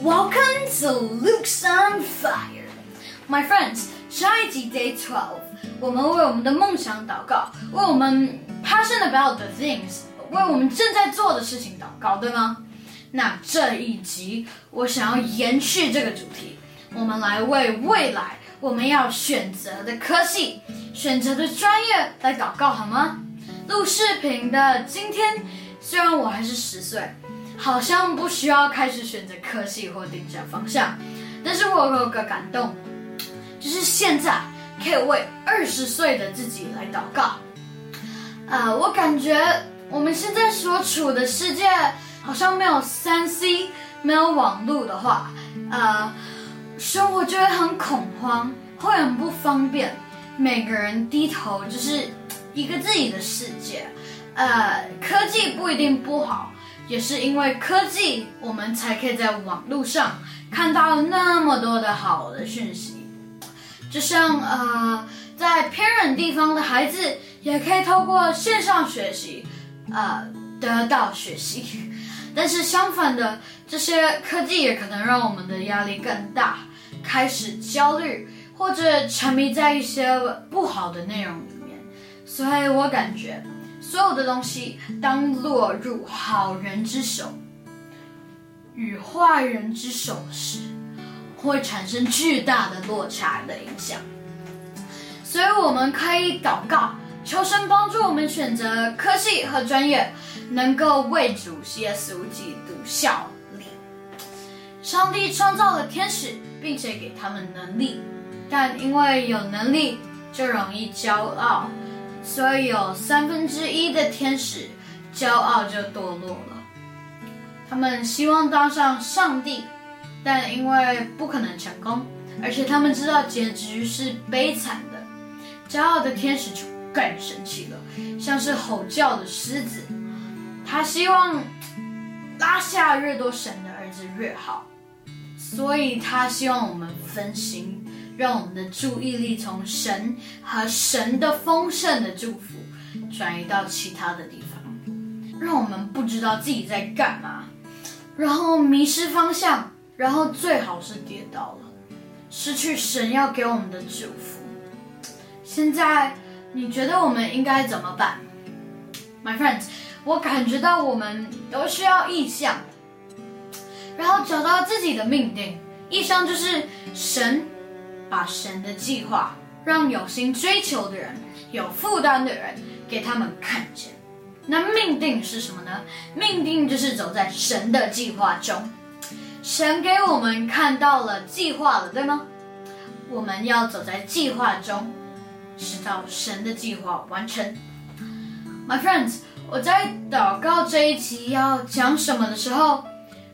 Welcome to Luke's on Fire, my friends. 上一集 Day Twelve，我们为我们的梦想祷告，为我们 passion about the things，为我们正在做的事情祷告，对吗？那这一集我想要延续这个主题，我们来为未来我们要选择的科系、选择的专业来祷告，好吗？录视频的今天，虽然我还是十岁。好像不需要开始选择科系或定下方向，但是我有个感动，就是现在可以为二十岁的自己来祷告。啊，我感觉我们现在所处的世界，好像没有三 C，没有网络的话，呃，生活就会很恐慌，会很不方便。每个人低头就是一个自己的世界，呃，科技不一定不好。也是因为科技，我们才可以在网络上看到那么多的好的讯息。就像呃，在偏远地方的孩子，也可以透过线上学习，呃，得到学习。但是相反的，这些科技也可能让我们的压力更大，开始焦虑，或者沉迷在一些不好的内容里面。所以我感觉。所有的东西，当落入好人之手与坏人之手时，会产生巨大的落差的影响。所以，我们可以祷告，求神帮助我们选择科技和专业，能够为主耶稣基督效力。上帝创造了天使，并且给他们能力，但因为有能力就容易骄傲。所以有三分之一的天使骄傲就堕落了，他们希望当上上帝，但因为不可能成功，而且他们知道结局是悲惨的，骄傲的天使就更生气了，像是吼叫的狮子，他希望拉下越多神的儿子越好，所以他希望我们分心。让我们的注意力从神和神的丰盛的祝福转移到其他的地方，让我们不知道自己在干嘛，然后迷失方向，然后最好是跌倒了，失去神要给我们的祝福。现在你觉得我们应该怎么办，My friends？我感觉到我们都需要意向，然后找到自己的命定。意向就是神。把神的计划让有心追求的人、有负担的人给他们看见。那命定是什么呢？命定就是走在神的计划中。神给我们看到了计划了，对吗？我们要走在计划中，直到神的计划完成。My friends，我在祷告这一期要讲什么的时候，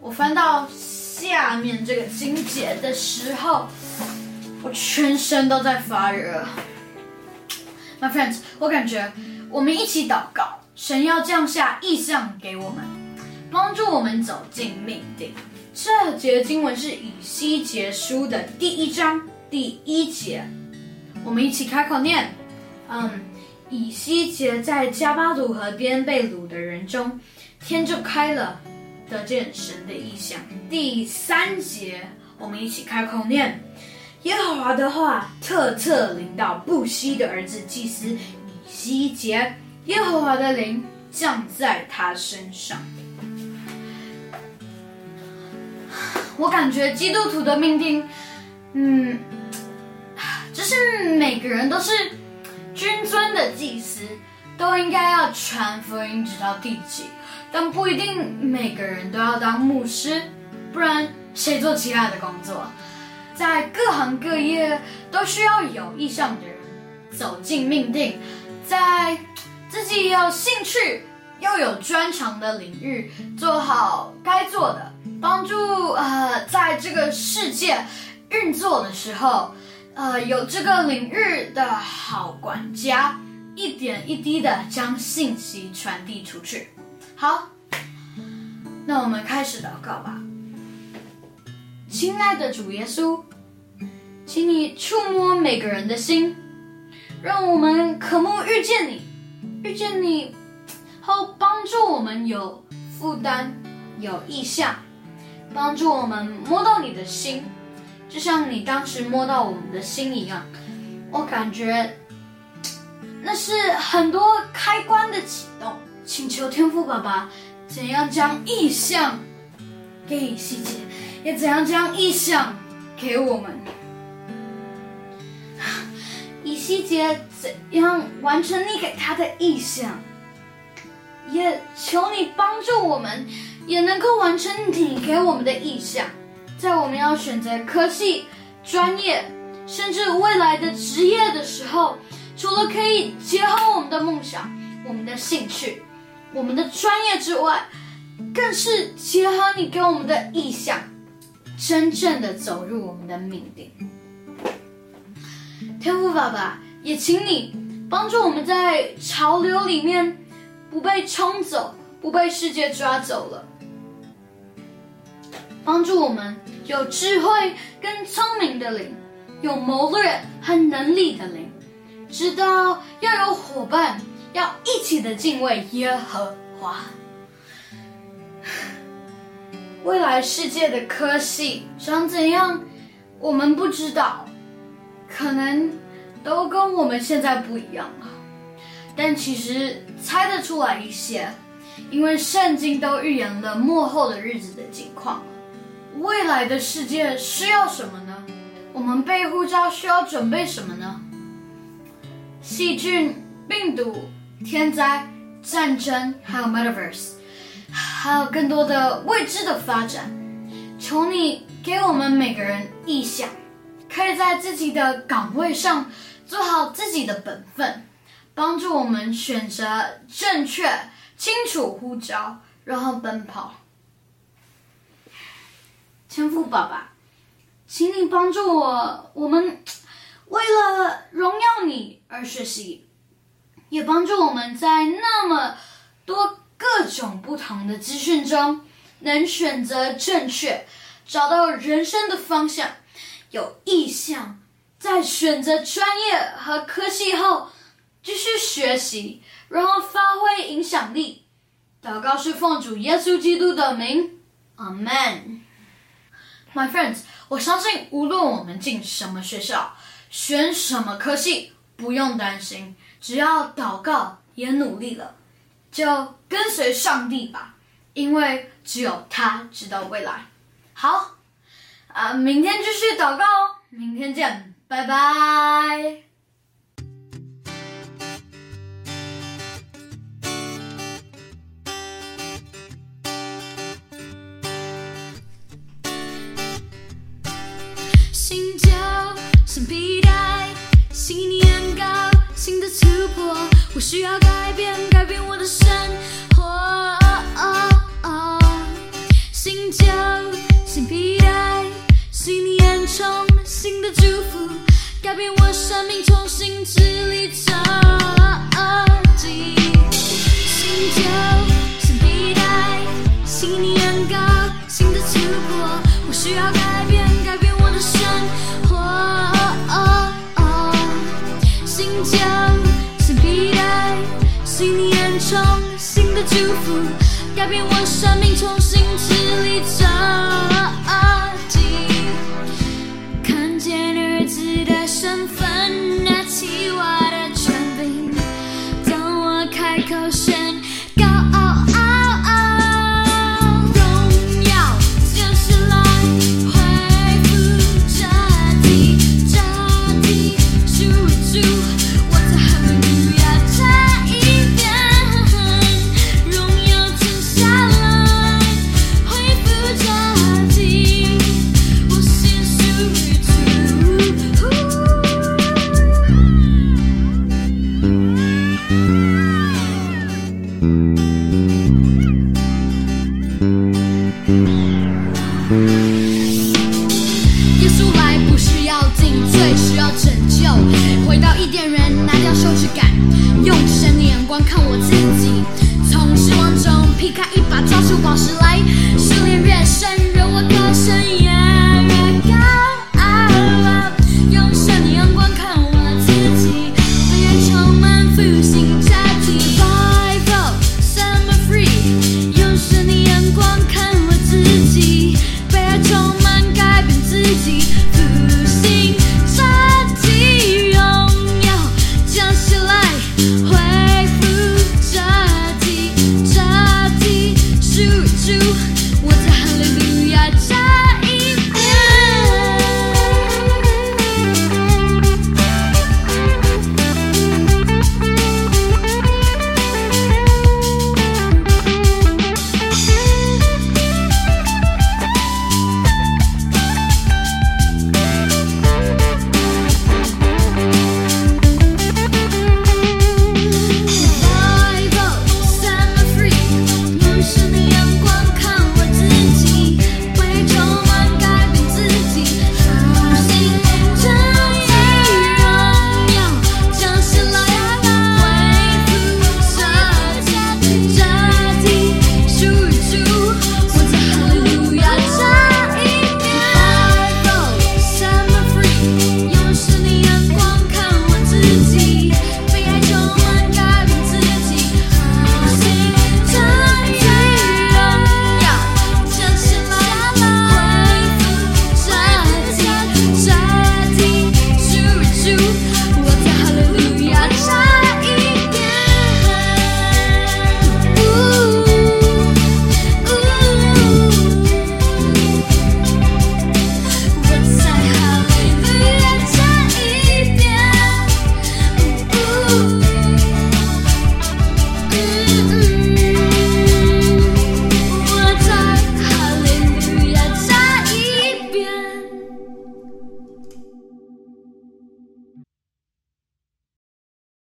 我翻到下面这个经节的时候。我全身都在发热，My friends，我感觉我们一起祷告，神要降下意象给我们，帮助我们走进命定。这节经文是以西结书的第一章第一节，我们一起开口念。嗯，以西结在加巴鲁河边被掳的人中，天就开了，得见神的意象。第三节，我们一起开口念。耶和华的话特特临到布西的儿子祭司以西结，耶和华的灵降在他身上。我感觉基督徒的命定，嗯，就是每个人都是君尊的祭司，都应该要传福音直到地极，但不一定每个人都要当牧师，不然谁做其他的工作？在各行各业都需要有意向的人走进命定，在自己有兴趣又有专长的领域做好该做的，帮助呃在这个世界运作的时候，呃有这个领域的好管家，一点一滴的将信息传递出去。好，那我们开始祷告吧。亲爱的主耶稣，请你触摸每个人的心，让我们渴慕遇见你，遇见你后帮助我们有负担、有意向，帮助我们摸到你的心，就像你当时摸到我们的心一样。我感觉那是很多开关的启动。请求天父爸爸怎样将意向给细节，也怎样将意象给我们。以西结怎样完成你给他的意象？也求你帮助我们，也能够完成你给我们的意向。在我们要选择科技、专业，甚至未来的职业的时候，除了可以结合我们的梦想、我们的兴趣、我们的专业之外，更是结合你给我们的意向，真正的走入我们的命定。天父爸爸，也请你帮助我们在潮流里面。不被冲走，不被世界抓走了，帮助我们有智慧跟聪明的灵，有谋略和能力的灵，知道要有伙伴，要一起的敬畏耶和华。未来世界的科系长怎样，我们不知道，可能都跟我们现在不一样了。但其实猜得出来一些，因为圣经都预言了末后的日子的情况。未来的世界需要什么呢？我们被护照需要准备什么呢？细菌、病毒、天灾、战争，还有 Metaverse，还有更多的未知的发展。求你给我们每个人意向，可以在自己的岗位上做好自己的本分。帮助我们选择正确、清楚呼召，然后奔跑。天赋爸爸，请你帮助我，我们为了荣耀你而学习，也帮助我们在那么多各种不同的资讯中，能选择正确，找到人生的方向，有意向，在选择专业和科技后。继续学习，然后发挥影响力。祷告是奉主耶稣基督的名，Amen。My friends，我相信无论我们进什么学校，选什么科系，不用担心，只要祷告，也努力了，就跟随上帝吧，因为只有他知道未来。好，啊，明天继续祷告哦，明天见，拜拜。我需要改变，改变我改变我生命，重新治理